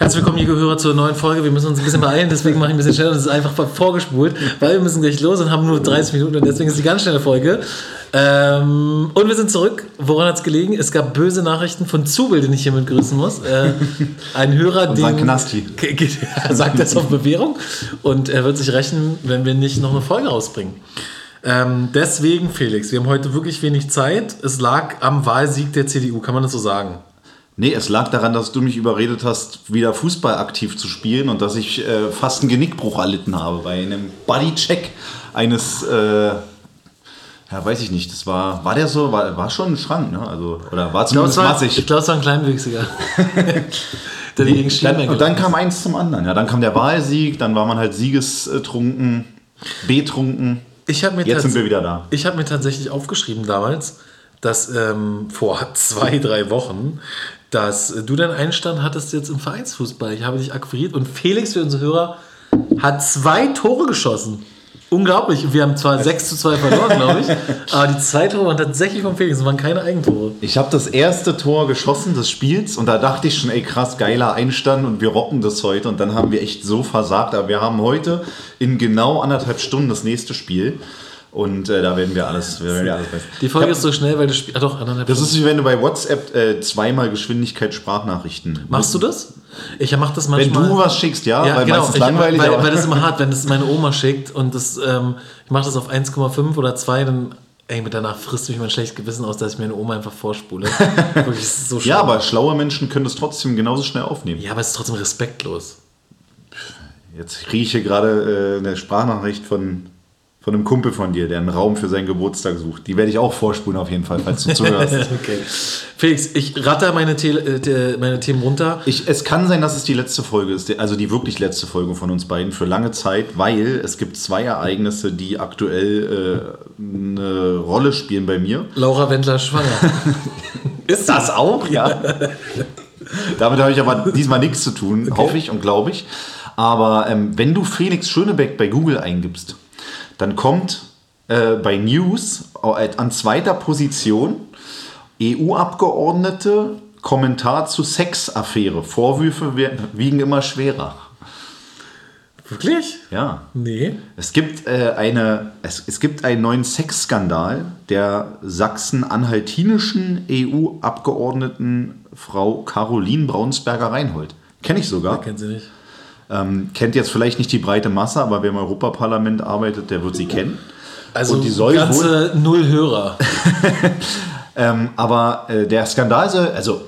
Herzlich willkommen, liebe Hörer, zur neuen Folge. Wir müssen uns ein bisschen beeilen, deswegen mache ich ein bisschen schneller. Das ist einfach vorgespult, weil wir müssen gleich los und haben nur 30 Minuten und deswegen ist die ganz schnelle Folge. Ähm, und wir sind zurück. Woran hat es gelegen? Es gab böse Nachrichten von Zubel, den ich hiermit grüßen muss. Äh, ein Hörer, den Knasti. sagt das auf Bewährung und er wird sich rächen, wenn wir nicht noch eine Folge rausbringen. Ähm, deswegen, Felix, wir haben heute wirklich wenig Zeit. Es lag am Wahlsieg der CDU, kann man das so sagen? Nee, es lag daran, dass du mich überredet hast, wieder Fußball aktiv zu spielen und dass ich äh, fast einen Genickbruch erlitten habe bei einem Bodycheck eines, äh, ja, weiß ich nicht, das war, war der so, war, war schon ein Schrank, ne? Also, oder war zumindest ich glaub, massig. Ich glaube, es war ein Kleinwüchsiger. der nee, dann, und dann kam eins zum anderen, ja, dann kam der Wahlsieg, dann war man halt siegestrunken, betrunken. Ich mir Jetzt sind wir wieder da. Ich habe mir tatsächlich aufgeschrieben damals, dass ähm, vor zwei, drei Wochen dass du deinen Einstand hattest jetzt im Vereinsfußball. Ich habe dich akquiriert und Felix für unsere Hörer hat zwei Tore geschossen. Unglaublich. Wir haben zwar 6 zu 2 verloren, glaube ich, aber die zwei Tore waren tatsächlich von Felix, das waren keine Eigentore. Ich habe das erste Tor geschossen des Spiels und da dachte ich schon, ey krass, geiler Einstand und wir rocken das heute und dann haben wir echt so versagt. Aber wir haben heute in genau anderthalb Stunden das nächste Spiel. Und äh, da werden wir alles, werden wir alles Die Folge hab, ist so schnell, weil du spielst. Ah, doch, Das ist wie wenn du bei WhatsApp äh, zweimal Geschwindigkeit Sprachnachrichten. Machst du das? Ich mache das manchmal. Wenn du was schickst, ja, ja weil genau, meistens ich, langweilig. Weil, weil das immer hart, wenn das meine Oma schickt und das, ähm, ich mache das auf 1,5 oder 2, dann Ey, mit danach frisst mich mein schlechtes Gewissen aus, dass ich meine Oma einfach vorspule. Wirklich, so ja, aber schlaue Menschen können das trotzdem genauso schnell aufnehmen. Ja, aber es ist trotzdem respektlos. Jetzt kriege ich hier gerade äh, eine Sprachnachricht von von einem Kumpel von dir, der einen Raum für seinen Geburtstag sucht. Die werde ich auch vorspulen auf jeden Fall, falls du zuhörst. okay. Felix, ich ratter meine, äh, meine Themen runter. Ich, es kann sein, dass es die letzte Folge ist, also die wirklich letzte Folge von uns beiden für lange Zeit, weil es gibt zwei Ereignisse, die aktuell äh, eine Rolle spielen bei mir. Laura Wendler schwanger. ist das auch? Ja. Damit habe ich aber diesmal nichts zu tun, okay. hoffe ich und glaube ich. Aber ähm, wenn du Felix Schönebeck bei Google eingibst, dann kommt äh, bei News äh, an zweiter Position EU-Abgeordnete Kommentar zu Sexaffäre. Vorwürfe wiegen immer schwerer. Wirklich? Ja. Nee. Es gibt, äh, eine, es, es gibt einen neuen Sexskandal der sachsen-anhaltinischen EU-Abgeordneten Frau Caroline Braunsberger-Reinhold. Kenne ich sogar. Ja, kennt sie nicht. Ähm, kennt jetzt vielleicht nicht die breite Masse, aber wer im Europaparlament arbeitet, der wird sie kennen. Also und die soll ganze wohl, null Hörer. ähm, aber äh, der Skandal soll, also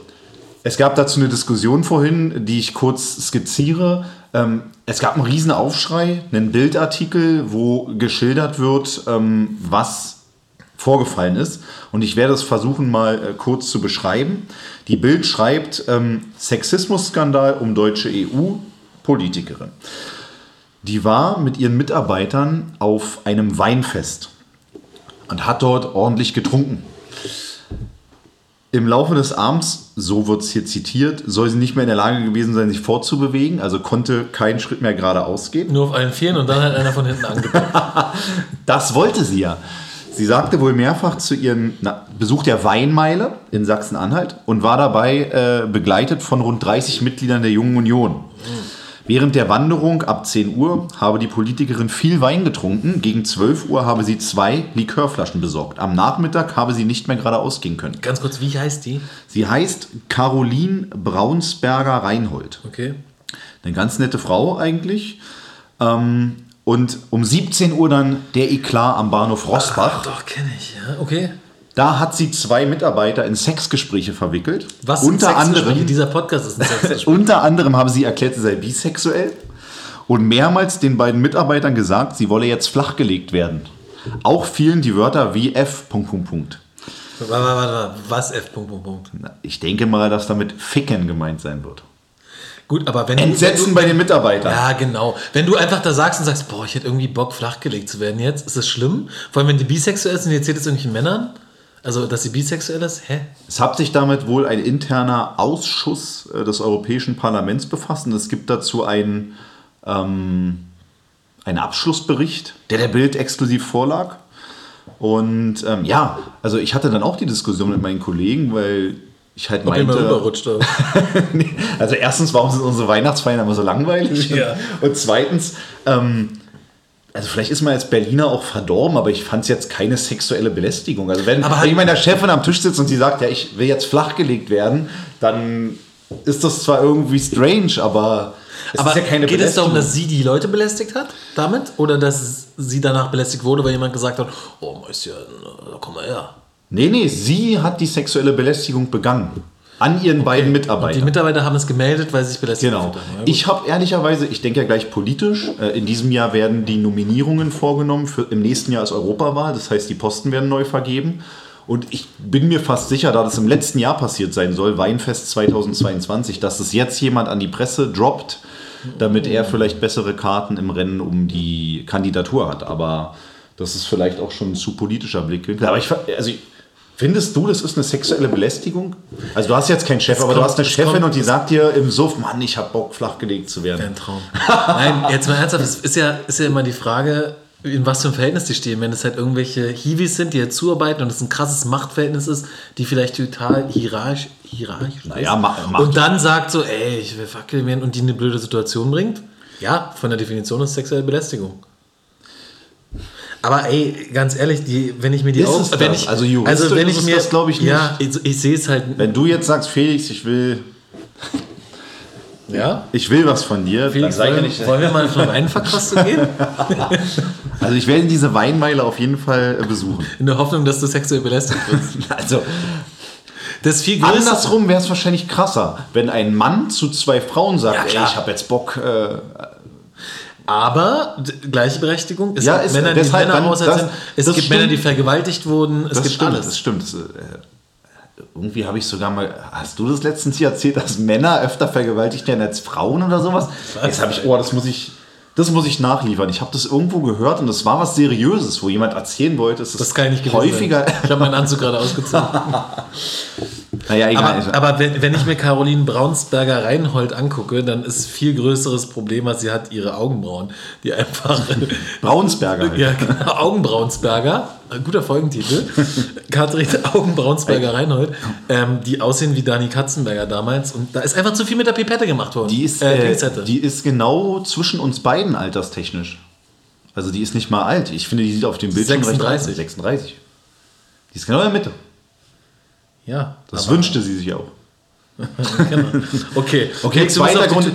es gab dazu eine Diskussion vorhin, die ich kurz skizziere. Ähm, es gab einen riesen Aufschrei, einen Bildartikel, wo geschildert wird, ähm, was vorgefallen ist. Und ich werde es versuchen, mal äh, kurz zu beschreiben. Die Bild schreibt, ähm, Sexismusskandal um deutsche EU, Politikerin. Die war mit ihren Mitarbeitern auf einem Weinfest und hat dort ordentlich getrunken. Im Laufe des Abends, so wird es hier zitiert, soll sie nicht mehr in der Lage gewesen sein, sich fortzubewegen, also konnte keinen Schritt mehr geradeaus gehen. Nur auf allen Vieren und dann hat einer von hinten angepackt. das wollte sie ja. Sie sagte wohl mehrfach zu ihrem na, Besuch der Weinmeile in Sachsen-Anhalt und war dabei äh, begleitet von rund 30 Mitgliedern der Jungen Union. Mhm. Während der Wanderung ab 10 Uhr habe die Politikerin viel Wein getrunken. Gegen 12 Uhr habe sie zwei Likörflaschen besorgt. Am Nachmittag habe sie nicht mehr geradeaus gehen können. Ganz kurz, wie heißt die? Sie heißt Caroline Braunsberger-Reinhold. Okay. Eine ganz nette Frau eigentlich. Ähm, und um 17 Uhr dann der Eklat am Bahnhof Rossbach. Ach, doch, kenne ich, ja. Okay. Da hat sie zwei Mitarbeiter in Sexgespräche verwickelt. Was unter Sexgespräche? anderem Dieser Podcast ist ein Sexgespräch. unter anderem haben sie erklärt, sie sei bisexuell und mehrmals den beiden Mitarbeitern gesagt, sie wolle jetzt flachgelegt werden. Auch fielen die Wörter wie F. Punkt, Punkt, Punkt. Warte, warte, warte. Was F. Punkt, Punkt, Punkt? Ich denke mal, dass damit Ficken gemeint sein wird. Gut, aber wenn Entsetzen du, bei den Mitarbeitern. Ja, genau. Wenn du einfach da sagst und sagst, boah, ich hätte irgendwie Bock, flachgelegt zu werden jetzt, ist das schlimm? Vor allem, wenn du bisexuell ist und ihr erzählt es irgendwelchen Männern? Also, dass sie bisexuell ist? Hä? Es hat sich damit wohl ein interner Ausschuss äh, des Europäischen Parlaments befasst und es gibt dazu einen, ähm, einen Abschlussbericht, der der Bild exklusiv vorlag. Und ähm, ja, also ich hatte dann auch die Diskussion mit meinen Kollegen, weil ich halt Ob meinte. rüberrutscht oder? Nee, also erstens, warum sind unsere Weihnachtsfeiern immer so langweilig? Ja. Und zweitens, ähm, also vielleicht ist man als Berliner auch verdorben, aber ich fand es jetzt keine sexuelle Belästigung. Also wenn, Aber wenn halt- meiner Chefin am Tisch sitze und sie sagt, ja, ich will jetzt flachgelegt werden, dann ist das zwar irgendwie strange, aber es Aber ist ja keine geht es darum, dass Belästigung. sie die Leute belästigt hat damit? Oder dass sie danach belästigt wurde, weil jemand gesagt hat, oh, Mäuschen, komm mal her. Nee, nee, sie hat die sexuelle Belästigung begangen. An ihren beiden Die Mitarbeitern. Mitarbeiter haben es gemeldet, weil sie sich belästigt Genau. haben. Gut. Ich habe ehrlicherweise, ich denke ja gleich politisch, äh, in diesem Jahr werden die Nominierungen vorgenommen. Für, Im nächsten Jahr ist Europawahl, das heißt, die Posten werden neu vergeben. Und ich bin mir fast sicher, da das im letzten Jahr passiert sein soll, Weinfest 2022, dass es jetzt jemand an die Presse droppt, damit er vielleicht bessere Karten im Rennen um die Kandidatur hat. Aber das ist vielleicht auch schon ein zu politischer Blickwinkel. Aber ich, also ich, findest du, das ist eine sexuelle Belästigung? Also du hast jetzt keinen Chef, aber du kommt- hast eine es Chefin kommt- und die sagt dir im Suff, Mann, ich hab Bock, flachgelegt zu werden. Ein Traum. Nein, jetzt mal ernsthaft, es ist ja, ist ja immer die Frage, in was für einem Verhältnis die stehen. Wenn es halt irgendwelche Hiwis sind, die jetzt zuarbeiten und es ein krasses Machtverhältnis ist, die vielleicht total hierarchisch, hierarchisch Naja, Ma- und dann sagt so, ey, ich will fackeln werden und die in eine blöde Situation bringt, ja, von der Definition ist sexuelle Belästigung. Aber ey, ganz ehrlich, die, wenn ich mir die Augen, es wenn das? ich, Also juristisch wenn ist ich mir, das, glaub ich, Ja, ich, ich sehe es halt, Wenn du jetzt sagst, Felix, ich will, ja. ich will was von dir, Felix, wollen, nicht. wollen wir mal auf eine Weinverkostung gehen? Also ich werde diese Weinmeile auf jeden Fall äh, besuchen. In der Hoffnung, dass du sexuell belästigt wirst. Also Das ist viel größer. andersrum wäre es wahrscheinlich krasser, wenn ein Mann zu zwei Frauen sagt, Ja, ey, ich habe jetzt Bock. Äh, Aber Gleichberechtigung. Es Ja, gibt ist- Männer, die deshalb Männer auserzählen. das- Es das gibt stimmt. Männer, die vergewaltigt wurden. Es das gibt stimmt, alles. das stimmt. Das, äh, irgendwie habe ich sogar mal, hast du das letztens hier erzählt, dass Männer öfter vergewaltigt werden als Frauen oder sowas? Jetzt habe ich, oh, das muss ich, das muss ich nachliefern. Ich habe das irgendwo gehört und das war was Seriöses, wo jemand erzählen wollte, es ist Das kann ich häufiger. Sein. Ich habe meinen Anzug gerade ausgezogen. Naja, egal. aber aber wenn, wenn ich mir Caroline Braunsberger Reinhold angucke, dann ist viel größeres Problem, was sie hat, ihre Augenbrauen. Die einfach. Braunsberger. Halt. ja, genau, Augenbraunsberger. Guter Folgentitel. Katrin Augenbraunsberger Reinhold. Ähm, die aussehen wie Dani Katzenberger damals. Und da ist einfach zu viel mit der Pipette gemacht worden. Die ist, äh, äh, Pinzette. die ist genau zwischen uns beiden alterstechnisch. Also die ist nicht mal alt. Ich finde, die sieht auf dem Bild schon recht 36. alt aus. 36. Die ist genau in der Mitte. Ja. Das wünschte sie sich auch. Genau. Okay, Okay, bist zweiter Grund, äh,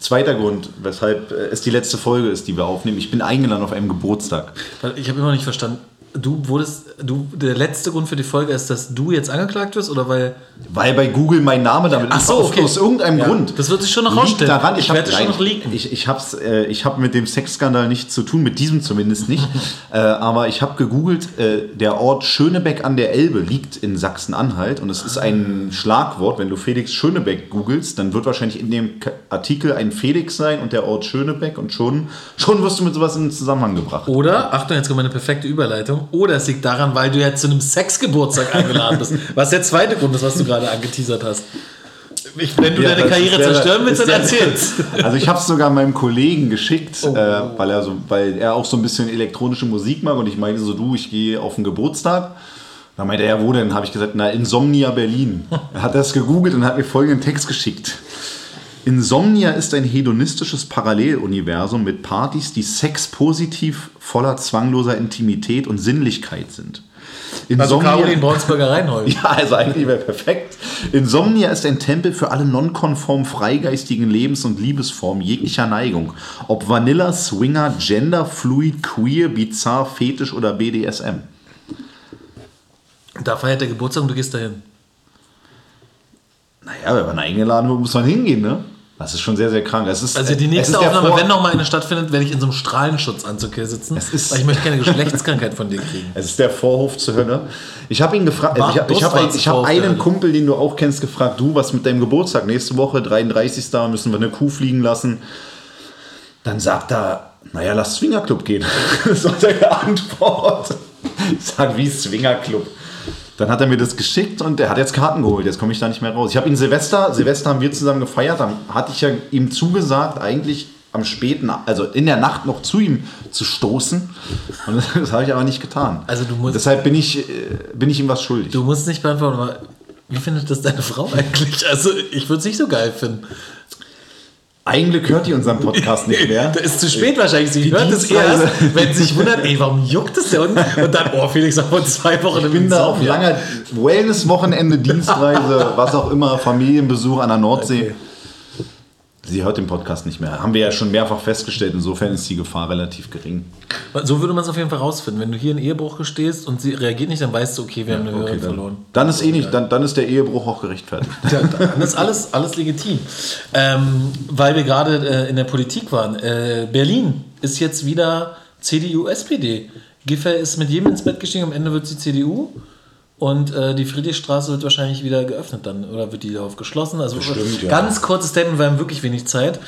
zweiter Grund, weshalb äh, es die letzte Folge ist, die wir aufnehmen. Ich bin eingeladen auf einem Geburtstag. Ich habe immer noch nicht verstanden. Du wurdest, du, der letzte Grund für die Folge ist, dass du jetzt angeklagt wirst oder weil. Weil bei Google mein Name damit Ach ist, so, aus- okay. aus irgendeinem Ja, Grund. das wird sich schon noch rausstellen. Daran, Ich werde schon noch leaken. Ich, ich habe äh, ich hab mit dem Sexskandal nichts zu tun, mit diesem zumindest nicht. äh, aber ich habe gegoogelt, äh, der Ort Schönebeck an der Elbe liegt in Sachsen-Anhalt und es ist ein Schlagwort. Wenn du Felix Schönebeck googelst, dann wird wahrscheinlich in dem Artikel ein Felix sein und der Ort Schönebeck und schon, schon wirst du mit sowas in Zusammenhang gebracht. Oder, Achtung, jetzt kommt meine perfekte Überleitung. Oder es liegt daran, weil du jetzt zu einem Sexgeburtstag eingeladen bist. Was der zweite Grund ist, was du gerade angeteasert hast. Ich, wenn du Ja, deine Karriere der- zerstören willst, dann erzähl's. Also ich habe es sogar meinem Kollegen geschickt, Oh. äh, weil, er so, weil er auch so ein bisschen elektronische Musik mag und ich meinte so, du, ich gehe auf einen Geburtstag. Da meinte er, wo denn? Habe ich gesagt, na, Insomnia Berlin. Er hat das gegoogelt und hat mir folgenden Text geschickt. Insomnia ist ein hedonistisches Paralleluniversum mit Partys, die sexpositiv, voller zwangloser Intimität und Sinnlichkeit sind. Also Insomnia- Caroline Braunsberger Reinhold. ja, also eigentlich wäre perfekt. Insomnia ist ein Tempel für alle nonkonform freigeistigen Lebens- und Liebesformen jeglicher Neigung. Ob Vanilla, Swinger, Gender, Fluid, Queer, Bizarre, Fetisch oder BDSM. Da feiert der Geburtstag und du gehst dahin. Naja, wenn man eingeladen wird, muss man hingehen, ne? Das ist schon sehr, sehr krank. Es ist, Also die es nächste Aufnahme, Vor- wenn noch mal eine stattfindet, werde ich in so einem Strahlenschutzanzug hier sitzen. Ist- weil ich möchte keine Geschlechtskrankheit von dir kriegen. Es ist der Vorhof zur Hölle. Ich habe ihn gefragt, also ich habe ich hab, ein- ich hab einen. Kumpel, den du auch kennst, gefragt, du, was mit deinem Geburtstag? Nächste Woche, 33. müssen wir eine Kuh fliegen lassen. Dann sagt er, naja, lass Swingerclub gehen. Das war seine Antwort. Ich sag, wie Swingerclub? Dann hat er mir das geschickt und er hat jetzt Karten geholt. Jetzt komme ich da nicht mehr raus. Ich habe ihn Silvester, Silvester haben wir zusammen gefeiert. Dann hatte ich ja ihm zugesagt, eigentlich am späten, also in der Nacht noch zu ihm zu stoßen. Und das, habe ich aber nicht getan. Also du musst- Deshalb bin ich, äh, bin ich ihm was schuldig. Du musst nicht beantworten, aber Wie findet das deine Frau eigentlich? Also, ich würde es nicht so geil finden. Eigentlich hört die unseren Podcast nicht mehr. Da ist zu spät wahrscheinlich. Sie hört es erst, wenn sie sich wundert, ey, warum juckt es unten? Und dann, oh, Felix, noch vor zwei Wochen Ich bin da auf langer Wellness-Wochenende, Dienstreise, was auch immer, Familienbesuch an der Nordsee. Okay. Sie hört den Podcast nicht mehr. Haben wir ja schon mehrfach festgestellt. Insofern ist die Gefahr relativ gering. So würde man es auf jeden Fall rausfinden. Wenn du hier in Ehebruch gestehst und sie reagiert nicht, dann weißt du, okay, wir haben eine Hörerin dann, verloren. dann ist eh nicht, dann, dann ist der Ehebruch auch gerechtfertigt. Ja, dann ist alles, alles legitim. Ähm, weil wir gerade äh, in der Politik waren. Äh, Berlin ist jetzt wieder CDU, SPD. Giffey ist mit jedem ins Bett gestiegen, am Ende wird sie CDU. Und äh, die Friedrichstraße wird wahrscheinlich wieder geöffnet dann. Oder wird die darauf geschlossen? Also Bestimmt, ja. ganz kurzes Statement, wir haben wirklich wenig Zeit.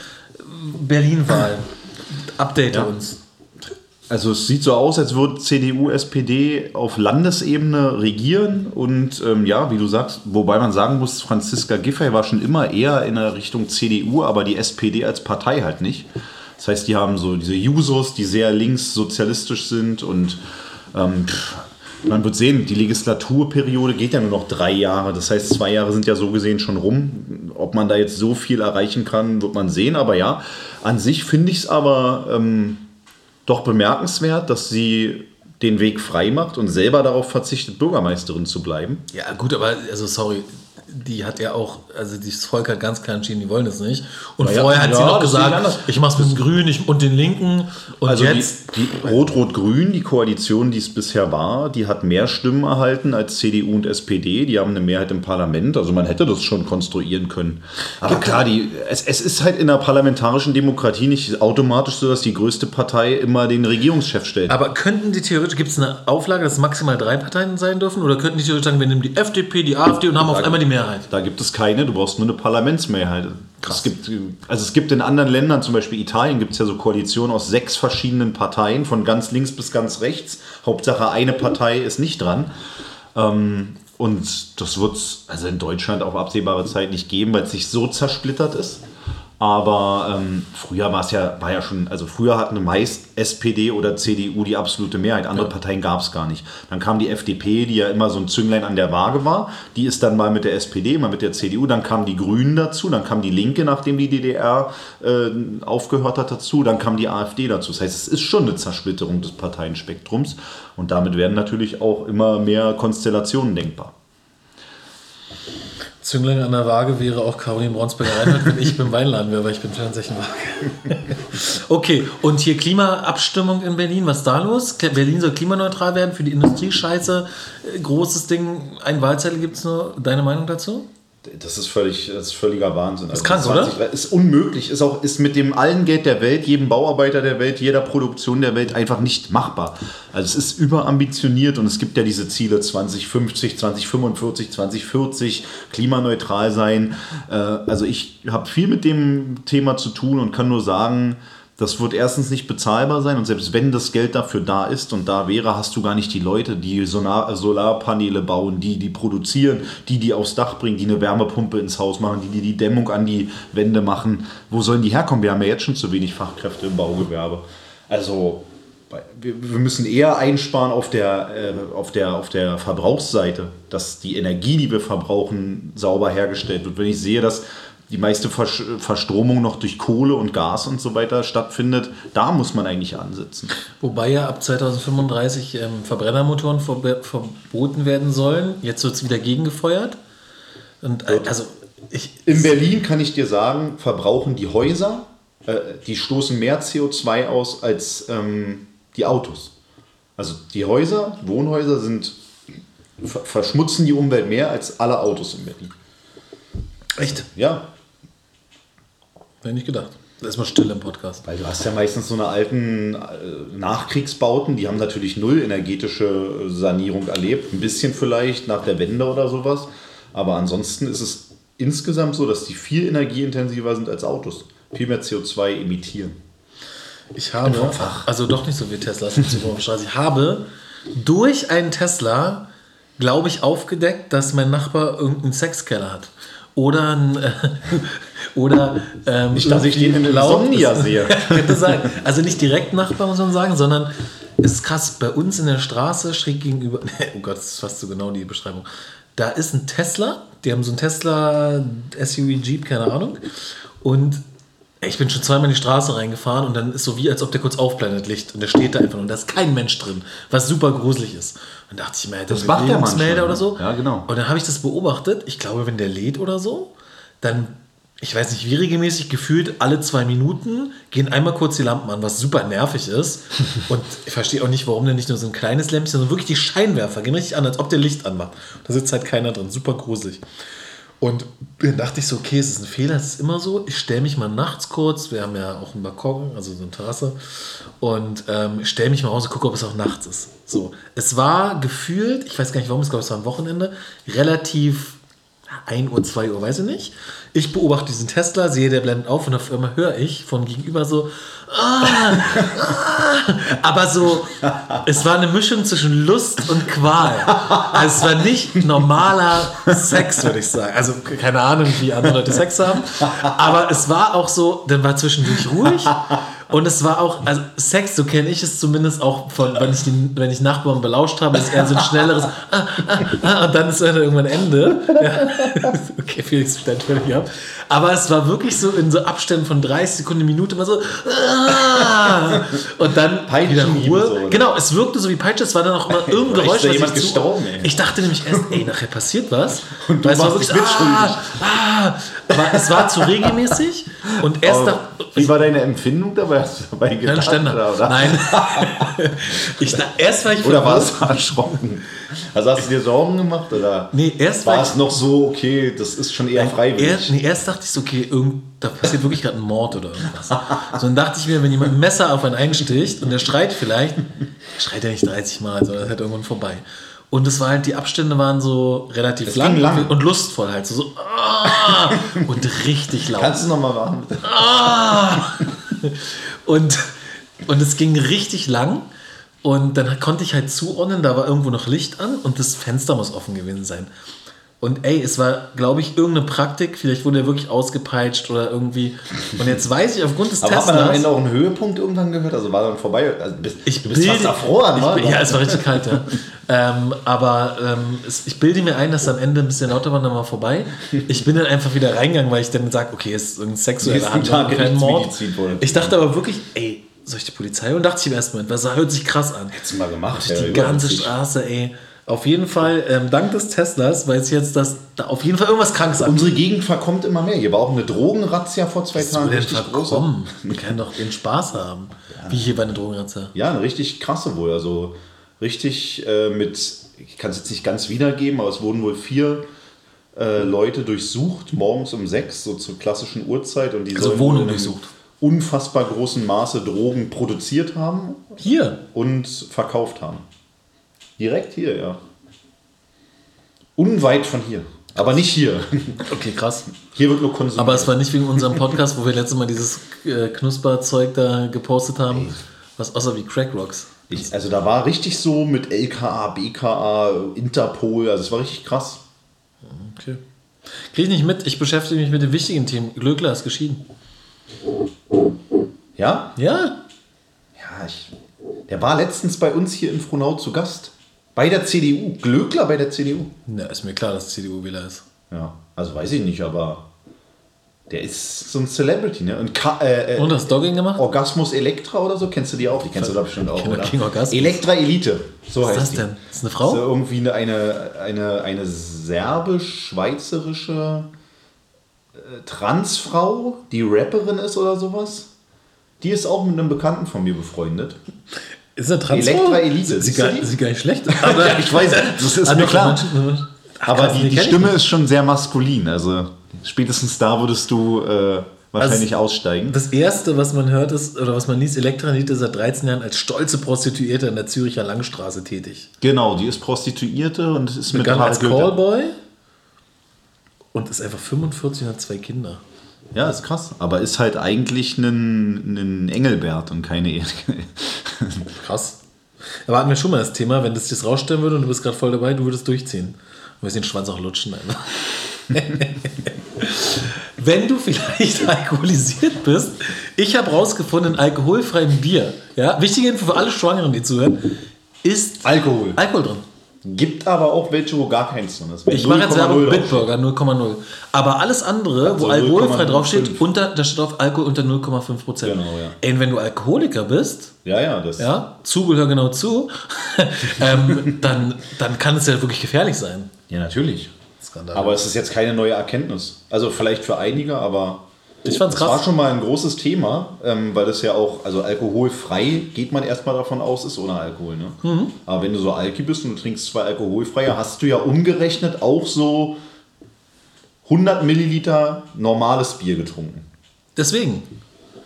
Berlin-Wahl. Update Ja. uns. Also es sieht so aus, als würde CDU, SPD auf Landesebene regieren und ähm, ja, wie du sagst, wobei man sagen muss, Franziska Giffey war schon immer eher in der Richtung CDU, aber die SPD als Partei halt nicht. Das heißt, die haben so diese Jusos, die sehr linkssozialistisch sind und ähm, pff, man wird sehen, die Legislaturperiode geht ja nur noch drei Jahre. Das heißt, zwei Jahre sind ja so gesehen schon rum. Ob man da jetzt so viel erreichen kann, wird man sehen. Aber ja, an sich finde ich es aber ähm, doch bemerkenswert, dass sie den Weg frei macht und selber darauf verzichtet, Bürgermeisterin zu bleiben. Ja, gut, aber also sorry, die hat ja auch, also das Volk hat ganz klar entschieden, die wollen das nicht. Und ja, vorher hat sie ja, noch sehe ich gesagt, ich mach's mit den Grünen ich, und den Linken. Und Also jetzt. die, die Rot-Rot-Grün, die Koalition, die es bisher war, die hat mehr Stimmen erhalten als CDU und SPD. Die haben eine Mehrheit im Parlament. Also man hätte das schon konstruieren können. Aber klar, die, es, es ist halt in der parlamentarischen Demokratie nicht automatisch so, dass die größte Partei immer den Regierungschef stellt. aber könnten die theoretisch, gibt es eine Auflage, dass maximal drei Parteien sein dürfen? Oder könnten die theoretisch sagen, wir nehmen die FDP, die AfD und haben auf einmal die Mehrheit? Da gibt es keine, du brauchst nur eine Parlamentsmehrheit. Es gibt, also es gibt in anderen Ländern, zum Beispiel Italien, gibt es ja so Koalitionen aus sechs verschiedenen Parteien, von ganz links bis ganz rechts. Hauptsache eine Partei ist nicht dran. Ähm, und das wird es also in Deutschland auf absehbare Zeit nicht geben, weil es sich so zersplittert ist. Aber ähm, früher war es ja, war ja schon, also früher hatten meist SPD oder CDU die absolute Mehrheit. Andere Parteien gab es gar nicht. Dann kam die FDP, die ja immer so ein Zünglein an der Waage war. Die ist dann mal mit der SPD, mal mit der CDU. Dann kamen die Grünen dazu, dann kam die Linke, nachdem die DDR äh, aufgehört hat, dazu. Dann kam die AfD dazu. Das heißt, es ist schon eine Zersplitterung des Parteienspektrums. Und damit werden natürlich auch immer mehr Konstellationen denkbar. Zünglein an der Waage wäre auch Caroline Braunsberger-Reinhardt, wenn ich beim Weinladen wäre, weil ich bin Fernsehchenwaage. okay, und hier Klimaabstimmung in Berlin, was ist da los? Berlin soll klimaneutral werden für die Industrie, scheiße. Äh, Großes Ding, ein Wahlzettel gibt es nur. Deine Meinung dazu? Das ist völlig, das ist völliger Wahnsinn. Also ist krank, oder? Ist unmöglich, ist auch ist mit dem allen Geld der Welt, jedem Bauarbeiter der Welt, jeder Produktion der Welt einfach nicht machbar. Also es ist überambitioniert und es gibt ja diese Ziele 2050, 2045, 2040, klimaneutral sein. Äh, Also ich habe viel mit dem Thema zu tun und kann nur sagen, das wird erstens nicht bezahlbar sein und selbst wenn das Geld dafür da ist und da wäre, hast du gar nicht die Leute, die Solar Solarpaneele bauen, die die produzieren, die die aufs Dach bringen, die eine Wärmepumpe ins Haus machen, die die, die Dämmung an die Wände machen. Wo sollen die herkommen? Wir haben ja jetzt schon zu wenig Fachkräfte im Baugewerbe. Also wir, müssen eher einsparen auf der, äh, auf, der, auf der Verbrauchsseite, dass die Energie, die wir verbrauchen, sauber hergestellt wird. Wenn ich sehe, dass die meiste Versch Verstromung noch durch Kohle und Gas und so weiter stattfindet, da muss man eigentlich ansetzen. Wobei ja ab 2035 ähm, Verbrennermotoren verbe- verboten werden sollen. Jetzt wird es wieder gegengefeuert. Und äh, also ich, In Berlin kann ich dir sagen, verbrauchen die Häuser, äh, die stoßen mehr CO2 aus als ähm, die Autos. Also die Häuser, Wohnhäuser sind ver verschmutzen die Umwelt mehr als alle Autos in Berlin. echt, Ja, hätte ich nicht gedacht. Da ist mal still im Podcast. Weil du hast ja meistens so eine alten äh, Nachkriegsbauten, die haben natürlich null energetische äh, Sanierung erlebt. Ein bisschen vielleicht nach der Wende oder sowas. Aber ansonsten ist es insgesamt so, dass die viel energieintensiver sind als Autos. Viel mehr CO2 emittieren. Ich habe, also doch nicht so wie Straße. Ich habe durch einen Tesla, glaube ich, aufgedeckt, dass mein Nachbar irgendeinen Sexkeller hat. Oder ein, äh, oder ähm, Nicht, dass ich den in Insomnia sehe. Könnte sein. Also nicht direkt Nachbar, muss man sagen, sondern es ist krass, bei uns in der Straße schräg gegenüber, oh Gott, das ist fast so genau die Beschreibung. Da ist ein Tesla, Die haben so einen Tesla SUV Jeep, keine Ahnung. Und ich bin schon zweimal in die Straße reingefahren und dann ist so wie, als ob der kurz aufblendet Licht und der steht da einfach und da ist kein Mensch drin, was super gruselig ist. Und dachte ich mir, Das macht der Bewegungsmelder manchmal, oder so. ja, genau. Und dann habe ich das beobachtet. Ich glaube, wenn der lädt oder so, dann, ich weiß nicht, wie regelmäßig gefühlt, alle zwei Minuten gehen einmal kurz die Lampen an, was super nervig ist. Und ich verstehe auch nicht, warum der nicht nur so ein kleines Lämpchen, sondern wirklich die Scheinwerfer gehen richtig an, als ob der Licht anmacht. Da sitzt halt keiner drin. Super gruselig. Und dann dachte ich so, okay, es ist ein Fehler, es ist immer so. Ich stelle mich mal nachts kurz, wir haben ja auch einen Balkon, also so eine Terrasse, und ähm, stelle mich mal raus und gucke, ob es auch nachts ist. So, es war gefühlt, ich weiß gar nicht warum, ich glaube, es war am Wochenende, relativ 1 Uhr, 2 Uhr, weiß ich nicht. Ich beobachte diesen Tesla, sehe, der blendet auf und auf einmal höre ich von gegenüber so, ah, ah, aber so, es war eine Mischung zwischen Lust und Qual. Also es war nicht normaler Sex, würde ich sagen. Also keine Ahnung, wie andere Leute Sex haben, aber es war auch so, dann war zwischendurch ruhig und es war auch, also Sex, so kenne ich es zumindest auch von, wenn ich, den, wenn ich Nachbarn belauscht habe, ist eher so ein schnelleres ah, ah, ah, und dann ist dann irgendwann Ende. Ja. Okay, Felix stellt völlig ab. Aber es war wirklich so in so Abständen von 30 Sekunden, Minute, immer so ah, und dann wieder Peitschenhiebe Ruhe. so, genau, es wirkte so wie Peitsche, es war dann auch immer irgendein Geräusch, ist jemand ich gestorben, ey? Ich dachte nämlich erst, ey, nachher passiert was. Und du Weil es war wirklich ah, ah, aber es war zu regelmäßig und erst Aber nach, Wie war deine Empfindung dabei? Hast du dabei gedacht? Ständer. Oder? Nein. ich, erst war ich Oder warst du erschrocken? Also hast du dir Sorgen gemacht? Oder Nee, erst war war es noch so, okay, das ist schon eher freiwillig? Erst, nee, erst dachte ich so, okay, irgend, da passiert wirklich gerade ein Mord oder irgendwas. So, dann dachte ich mir, wenn jemand ein Messer auf einen einsticht und der schreit vielleicht, schreit er nicht 30 Mal, sondern er ist halt irgendwann vorbei. Und es war halt, die Abstände waren so relativ lang, lang. und lustvoll halt. So, so ah, und richtig laut. Kannst du nochmal machen? Ah! Und, und es ging richtig lang. Und dann konnte ich halt zuordnen, da war irgendwo noch Licht an und das Fenster muss offen gewesen sein. Und ey, es war, glaube ich, irgendeine Praktik. Vielleicht wurde er wirklich ausgepeitscht oder irgendwie. Und jetzt weiß ich aufgrund des Aber hat man am. Ende auch einen Höhepunkt irgendwann gehört? Also war dann vorbei? Also bist, Ich du bist fast bilde- erfroren, ich, wa? bin- Ja, es war richtig kalt, ja. ähm, aber ähm, es, ich bilde mir ein, dass am Ende ein bisschen lauter war, dann mal vorbei. Ich bin dann einfach wieder reingegangen, weil ich dann sage, okay, es ist irgendein sexueller Tag kein Mord. Ich dachte aber wirklich, ey, soll ich die Polizei? Und dachte ich im ersten Moment, das hört sich krass an. Hättest du mal gemacht. Die ganze Straße, ey. Auf jeden Fall, ähm, dank des Teslas, weiß ich jetzt, dass da auf jeden Fall irgendwas Krankes ab. Unsere Gegend verkommt immer mehr. Hier war auch eine Drogenrazzia vor zwei Was Tagen. denn Richtig verkommen? Wir können doch den Spaß haben. Wie hier bei einer Drogenratze. Ja, eine richtig krasse wohl. Also richtig äh, mit, ich kann es jetzt nicht ganz wiedergeben, aber es wurden wohl vier äh, Leute durchsucht, morgens um sechs, so zur klassischen Uhrzeit. Und die Also Wohnung durchsucht. unfassbar großen Maße Drogen produziert haben Hier. und verkauft haben. Direkt hier, ja. Unweit von hier. Aber nicht hier. Okay, krass. Hier wird nur konsumiert. Aber es war nicht wegen unserem Podcast, wo wir letztes Mal dieses äh, Knusperzeug da gepostet haben, was außer wie Crack Rocks. Ich, also da war richtig so mit LKA, BKA, Interpol, also es war richtig krass. Okay. Krieg ich nicht mit. Ich beschäftige mich mit dem wichtigen Thema. Glöckler ist geschieden. Ja? Ja. Ja, ich, der war letztens bei uns hier in Frohnau zu Gast. Bei der CDU. Glöckler bei der CDU. Na, ist mir klar, dass CDU-Wähler ist. Ja, also weiß ich nicht, aber der ist so ein Celebrity, ne? Und, Ka äh, äh, Und hast Dogging gemacht? Orgasmus Elektra oder so, kennst du die auch? Die kennst du da bestimmt auch, oder? King Orgasmus. Elektra Elite, so Was ist heißt das die. denn? Ist das eine Frau? irgendwie eine, eine, eine, eine serbisch-schweizerische äh, Transfrau, die Rapperin ist oder sowas. Die ist auch mit einem Bekannten von mir befreundet. Ist eine Transfrau? Elektra Elite, Sie, gar, sie gar nicht schlecht. Ja, ich weiß, das ist Ah, mir klar. Ach, Aber krass, die, die Stimme ist schon sehr maskulin. Also spätestens da würdest du äh, wahrscheinlich Also, aussteigen. Das erste, was man hört, ist, oder was man liest, Elektra Elite ist seit 13 Jahren als stolze Prostituierte in der Züricher Langstraße tätig. Genau, die ist Prostituierte und ist mit Begann als Harald Glöckler. Callboy und ist einfach 45 und hat zwei Kinder. Ja, ist krass. Aber ist halt eigentlich ein, ein Engelbert und keine Ehe. Krass. Aber hatten wir schon mal das Thema, wenn das jetzt rausstellen würde und du bist gerade voll dabei, du würdest durchziehen. Du wirst den Schwanz auch lutschen. Einfach. wenn du vielleicht alkoholisiert bist, ich habe rausgefunden, in alkoholfreiem Bier, ja, wichtige Info für alle Schwangeren, die zuhören, ist Alkohol. Alkohol drin. Gibt aber auch welche, wo gar keins drin ist. Ich mache jetzt 0,0 Werbung. Bitburger 0,0. Aber alles andere, Also wo alkoholfrei 0,05. draufsteht, unter, da steht auf Alkohol unter 0,5 Prozent. Genau, ja. Ey, wenn du Alkoholiker bist, Ja, ja, das. ja, Zubehör genau zu, ähm, dann, dann kann es ja wirklich gefährlich sein. ja, natürlich. Skandal. Aber es ist jetzt keine neue Erkenntnis. Also vielleicht für einige, aber Ich fand's es war krass. schon mal ein großes Thema, ähm, weil das ja auch, also alkoholfrei geht man erstmal davon aus, ist ohne Alkohol. Ne? Mhm. Aber wenn du so Alki bist und du trinkst zwei alkoholfreie, hast du ja umgerechnet auch so 100 Milliliter normales Bier getrunken. Deswegen.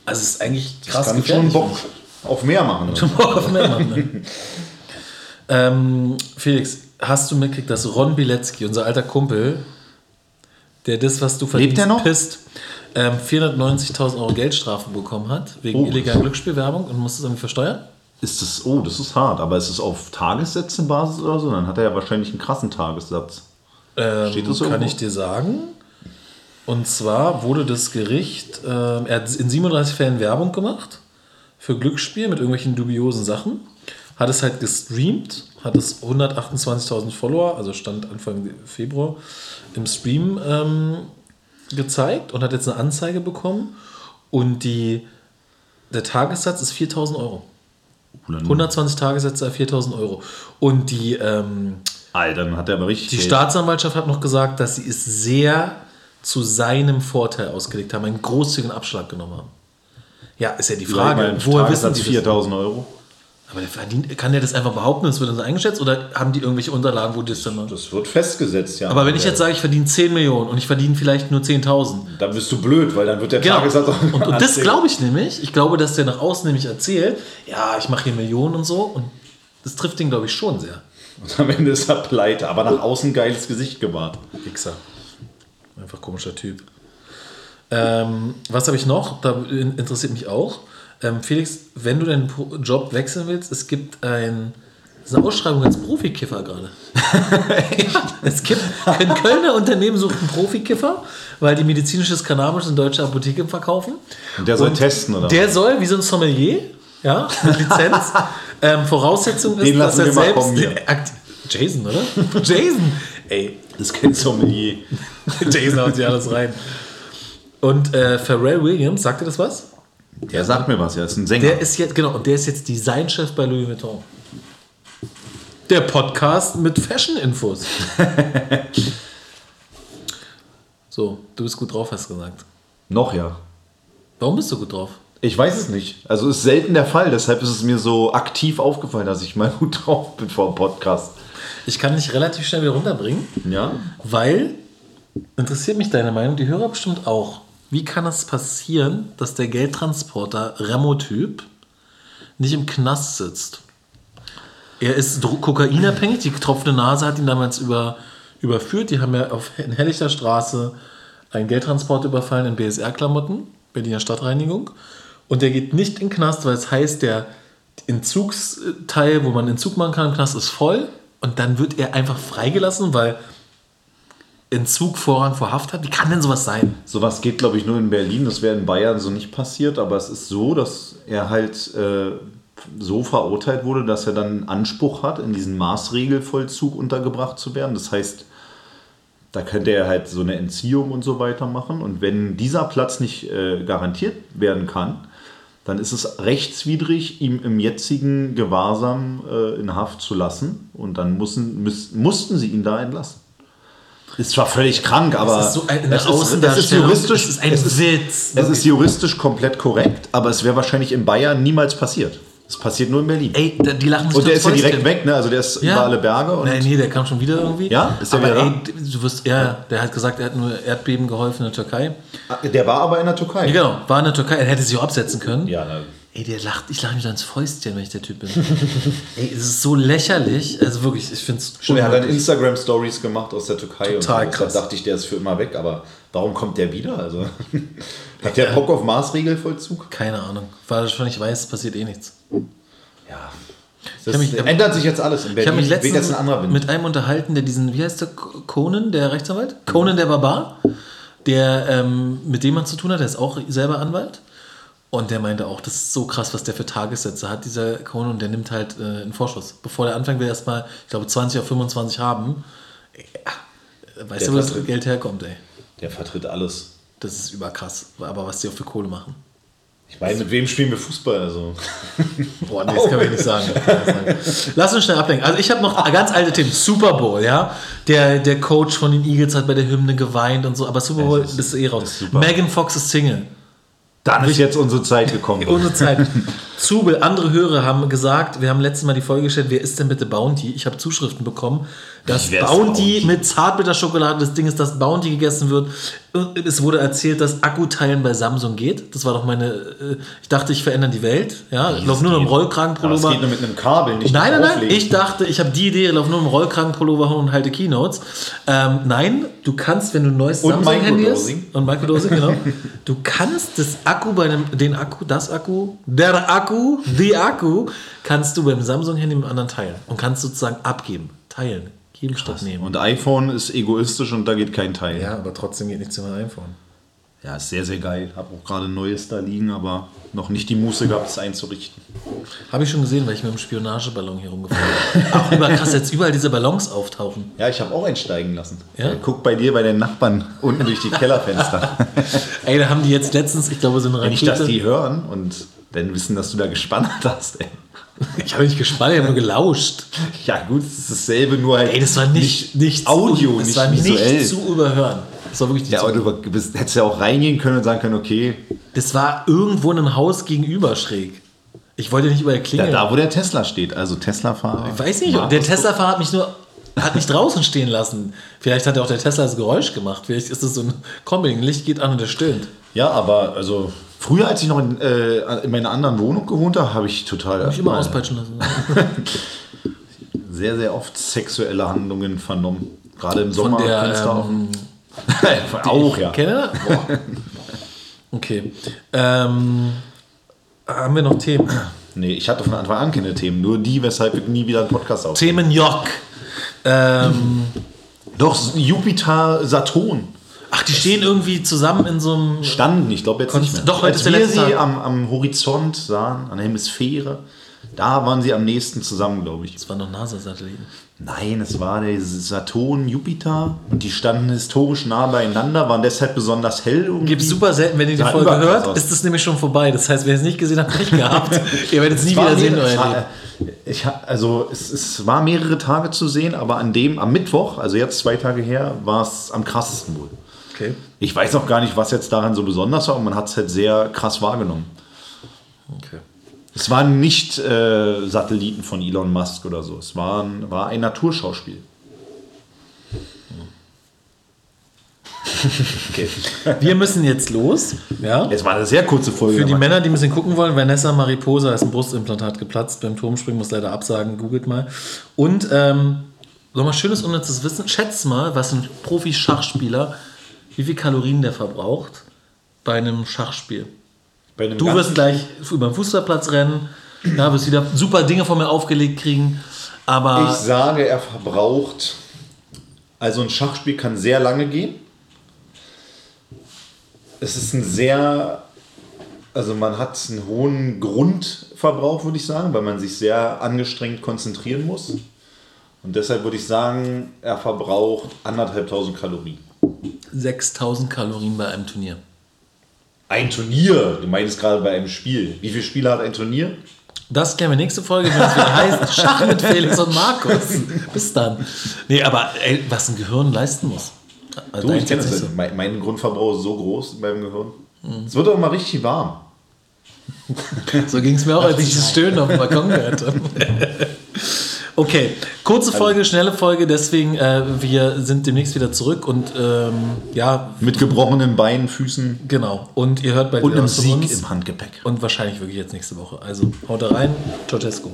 Also es ist eigentlich Das krass kann schon gefährlich. Bock auf mehr machen. Ne? Auf mehr machen, ne? ähm, Felix, hast du mitgekriegt, dass Ron Bilecki, unser alter Kumpel, der das, was du verdienst, er noch? pisst, ähm, 490.000 Euro Geldstrafe bekommen hat, wegen Oh. illegaler Glücksspielwerbung und muss das irgendwie versteuern? Ist das, oh, das ist hart, aber ist es auf Tagessätzenbasis oder so? Dann hat er ja wahrscheinlich einen krassen Tagessatz. Ähm, Steht das kann irgendwo? ich dir sagen. Und zwar wurde das Gericht, ähm, er hat in 37 Fällen Werbung gemacht für Glücksspiel mit irgendwelchen dubiosen Sachen. Hat es halt gestreamt, hat es 128.000 Follower, also stand Anfang Februar im Stream ähm, gezeigt und hat jetzt eine Anzeige bekommen. Und die, der Tagessatz ist 4.000 Euro. 120 Tagessätze, 4.000 Euro. Und die, ähm, Alter, dann hat er aber richtig. die. Staatsanwaltschaft hat noch gesagt, dass sie es sehr zu seinem Vorteil ausgelegt haben, einen großzügigen Abschlag genommen haben. Ja, ist ja die Frage, woher wissen sie das? 4000 Euro. Aber der verdient, kann der das einfach behaupten, es wird dann so eingeschätzt oder haben die irgendwelche Unterlagen, wo die das dann machen? Das wird festgesetzt, ja. Aber wenn ich jetzt sage, ich verdiene 10 Millionen und ich verdiene vielleicht nur 10.000. Dann bist du blöd, weil dann wird der Genau. Tagessatz auch Und, und das glaube ich nämlich. Ich glaube, dass der nach außen nämlich erzählt, ja, ich mache hier Millionen und so. Und das trifft den, glaube ich, schon sehr. Und am Ende ist er pleite, aber nach außen geiles Gesicht gewahrt. Wichser. Einfach komischer Typ. Ähm, was habe ich noch? Da in- interessiert mich auch. Ähm, Felix, wenn du deinen Job wechseln willst, es gibt ein, das ist eine Ausschreibung als Profikiffer gerade. es gibt ein Kölner Unternehmen sucht einen Profikiffer, weil die medizinisches Cannabis in deutsche Apotheken verkaufen. Und der soll testen, oder? Der soll, wie so ein Sommelier, ja, mit Lizenz. ähm, Voraussetzung ist, Den dass er selbst kommen Jason, oder? Jason! Ey, Das kennt Sommelier. Jason haut sich alles rein. Und äh, Pharrell Williams, sagt ihr das was? Der sagt mir was, ja, ist ein Sänger. Der ist jetzt, genau, und der ist jetzt Designchef bei Louis Vuitton. Der Podcast mit Fashion-Infos. so, du bist gut drauf, hast du gesagt. Noch ja. Warum bist du gut drauf? Ich weiß es nicht. Also ist selten der Fall, deshalb ist es mir so aktiv aufgefallen, dass ich mal gut drauf bin vor dem Podcast. Ich kann dich relativ schnell wieder runterbringen. Ja. Weil, interessiert mich deine Meinung, die Hörer bestimmt auch. Wie kann es passieren, dass der Geldtransporter Remo-Typ nicht im Knast sitzt? Er ist kokainabhängig, die getropfte Nase hat ihn damals über, überführt. Die haben ja auf in Hellichter Straße einen Geldtransport überfallen in BSR-Klamotten, Berliner Stadtreinigung. Und der geht nicht in den Knast, weil es heißt, der Entzugsteil, wo man Entzug machen kann im Knast, ist voll. Und dann wird er einfach freigelassen, weil Entzug Vorrang vor Haft hat. Wie kann denn sowas sein? Sowas geht, glaube ich, nur in Berlin. Das wäre in Bayern so nicht passiert, aber es ist so, dass er halt äh, so verurteilt wurde, dass er dann einen Anspruch hat, in diesen Maßregelvollzug untergebracht zu werden. Das heißt, da könnte er halt so eine Entziehung und so weiter machen. Und wenn dieser Platz nicht äh, garantiert werden kann, dann ist es rechtswidrig, ihm im jetzigen Gewahrsam äh, in Haft zu lassen. Und dann müssen, müß, mussten sie ihn da entlassen. Ist zwar völlig krank, aber Es ist so eine es ist, es ist juristisch, Es ist ein es ist, Witz. es ist juristisch komplett korrekt, aber es wäre wahrscheinlich in Bayern niemals passiert. Es passiert nur in Berlin. Ey, die lachen sich und der ist ja direkt Fäustchen. weg, ne? Also der ist Ja. über alle Berge. Und Nein, nee, der kam schon wieder irgendwie. Ja? Ist der aber wieder ey, du wirst, ja, der hat gesagt, er hat nur Erdbeben geholfen in der Türkei. Der war aber in der Türkei. Ja, genau, war in der Türkei, er hätte sich auch absetzen können. Ja, na, Ey, der lacht, ich lache mich da ins Fäustchen, wenn ich der Typ bin. ey, es ist so lächerlich. Also wirklich, ich finde es Stimmt, er hat dann Instagram-Stories gemacht aus der Türkei. Total und krass. Da dachte ich, der ist für immer weg, aber warum kommt der wieder? Also, hat der Bock auf Maßregelvollzug? Keine Ahnung. Weil ich schon nicht weiß, passiert eh nichts. Ja. Das mich- ändert sich jetzt alles in Ich Berlin. habe mich Weht jetzt letztens ein anderer Wind. mit einem unterhalten, der diesen, wie heißt der, Conan, der Rechtsanwalt? Conan der Barbar, der ähm, mit dem man zu tun hat, der ist auch selber Anwalt. Und der meinte auch, das ist so krass, was der für Tagessätze hat, dieser Conan, und der nimmt halt äh, einen Vorschuss. Bevor der anfängt, will er erstmal, ich glaube, 20 auf 25 haben. Ja, weißt Der du, wo das Geld herkommt, ey? Der vertritt alles. Das ist überkrass. Aber was die auch für Kohle machen. Ich meine, mit wem spielen wir Fußball? Also. Boah, nee, das können wir nicht sagen. Das. Lass uns schnell ablenken. Also ich habe noch ganz alte Themen. Super Bowl, ja. Der, der Coach von den Eagles hat bei der Hymne geweint und so. Aber Super Bowl ist- bist du eh raus. ist. Megan Fox ist Single. Dann ist jetzt unsere Zeit gekommen. Unsere Zeit. Zubel, andere Hörer haben gesagt, wir haben letztes Mal die Folge gestellt, wer ist denn bitte Bounty? Ich habe Zuschriften bekommen, ist Bounty, mit Zartbitterschokolade das Ding ist, dass Bounty gegessen wird. Es wurde erzählt, dass Akkuteilen bei Samsung geht. Das war doch meine. äh, Ich dachte, ich verändere die Welt. Ja, ich laufe nur noch im Aber es Rollkragenpullover. geht nur mit einem Kabel, nicht Nein, nein, nein. Ich dachte, ich habe die Idee, ich laufe nur im Rollkragenpullover rum und halte Keynotes. Ähm, nein, du kannst, wenn du ein neues Und Samsung-Handy hast. Und Microdosing, genau. Du kannst das Akku bei dem, den Akku, das Akku, der Akku, die Akku, kannst du beim Samsung-Handy mit einem anderen teilen. Und kannst sozusagen abgeben, teilen, geben statt nehmen. Und iPhone ist egoistisch und da geht kein Teil. Ja, aber trotzdem geht nichts über iPhone. Ja, ist sehr, sehr geil. Hab auch gerade ein neues da liegen, aber noch nicht die Muße gehabt, es einzurichten. Habe ich schon gesehen, weil ich mit dem Spionageballon hier rumgefahren bin. Auch über krass, jetzt überall diese Ballons auftauchen. Ja, ich habe auch einsteigen lassen. Ja? Guck bei dir bei den Nachbarn unten durch die Kellerfenster. Ey, da haben die jetzt letztens, ich glaube, so eine Nicht, dass Rakete. die hören und dann wissen, dass du da gespannt hast. Ey. Ich habe nicht gespannt, ich habe nur gelauscht. Ja gut, es ist dasselbe, nur halt Ey, das war nicht, nicht Audio, das nicht war visuell. nicht zu überhören. Das war wirklich nicht Ja, aber du bist, hättest ja auch reingehen können und sagen können, okay, Das war irgendwo in einem Haus gegenüber schräg. Ich wollte nicht überall da, klingeln. da wo der Tesla steht, also Tesla-Fahrer. ich weiß nicht, der Tesla-Fahrer hat mich nur hat mich draußen stehen lassen. Vielleicht hat ja auch der Tesla das Geräusch gemacht. Vielleicht ist das so ein Kombi. Ein Licht geht an und der stöhnt. Ja, aber also früher, als ich noch in, äh, in meiner anderen Wohnung gewohnt habe, habe ich total Mich immer mal auspeitschen lassen. sehr, sehr oft sexuelle Handlungen vernommen. Gerade im Sommer. Von der, ähm, auch, ja. Boah. Okay. Ähm, haben wir noch Themen? Nee, ich hatte von Anfang an keine Themen. Nur die, weshalb wir nie wieder einen Podcast auf. Themen Jock. Ähm, Doch, Jupiter, Saturn ach, die stehen irgendwie zusammen in so einem. standen. Ich glaube jetzt nicht mehr. doch, heute Als ist der wir letzte sie Tag. am, am Horizont sahen, an der Hemisphäre, da waren sie am nächsten zusammen, glaube ich. Das waren noch NASA-Satelliten. Nein, es war der Saturn, Jupiter und die standen historisch nah beieinander, waren deshalb besonders hell. Irgendwie. Gibt super selten, wenn ihr die Folge hört, aus. ist das nämlich schon vorbei. Das heißt, wer es nicht gesehen hat, Pech gehabt. ihr werdet es nie Es wieder sehen euer es war, ich, also es, es war mehrere Tage zu sehen, aber an dem, am Mittwoch, also jetzt zwei Tage her, war es am krassesten wohl. Okay. Ich weiß auch gar nicht, was jetzt daran so besonders war, aber man hat es halt sehr krass wahrgenommen. okay. Es waren nicht äh, Satelliten von Elon Musk oder so. Es waren, war ein Naturschauspiel. Okay. Wir müssen jetzt los. Ja. Es war eine sehr kurze Folge. Für die Männer, die ein bisschen gucken wollen, Vanessa Mariposa ist ein Brustimplantat geplatzt beim Turmspringen, muss leider absagen, googelt mal. Und ähm, nochmal schönes unnützes Wissen. Schätzt mal, was ein Profi-Schachspieler, wie viel Kalorien der verbraucht bei einem Schachspiel. Bei einem Du wirst gleich über den Fußballplatz rennen, ja, wirst wieder super Dinge von mir aufgelegt kriegen, aber Ich sage, er verbraucht. Also ein Schachspiel kann sehr lange gehen. Es ist ein sehr. Also man hat einen hohen Grundverbrauch, würde ich sagen, weil man sich sehr angestrengt konzentrieren muss. Und deshalb würde ich sagen, er verbraucht anderthalbtausend Kalorien. 6000 Kalorien bei einem Turnier. Ein Turnier, du meinst gerade bei einem Spiel. Wie viele Spiele hat ein Turnier? Das klären wir nächste Folge, wenn es wieder heißt Schach mit Felix und Markus. Bis dann. Nee, aber ey, was ein Gehirn leisten muss. Also Du, ich kenne das. so. Mein, mein Grundverbrauch ist so groß in meinem Gehirn. Es wird auch mal richtig warm. So ging es mir auch, als ich das Stöhnen auf dem Balkon gehört habe. Okay, kurze Folge, schnelle Folge, deswegen äh, wir sind demnächst wieder zurück und ähm, ja, Mit gebrochenen Beinen, Füßen genau. Und ihr hört bald und einem Sieg uns. im Handgepäck. Und wahrscheinlich wirklich jetzt nächste Woche. Also haut rein. Ciao, Tesco.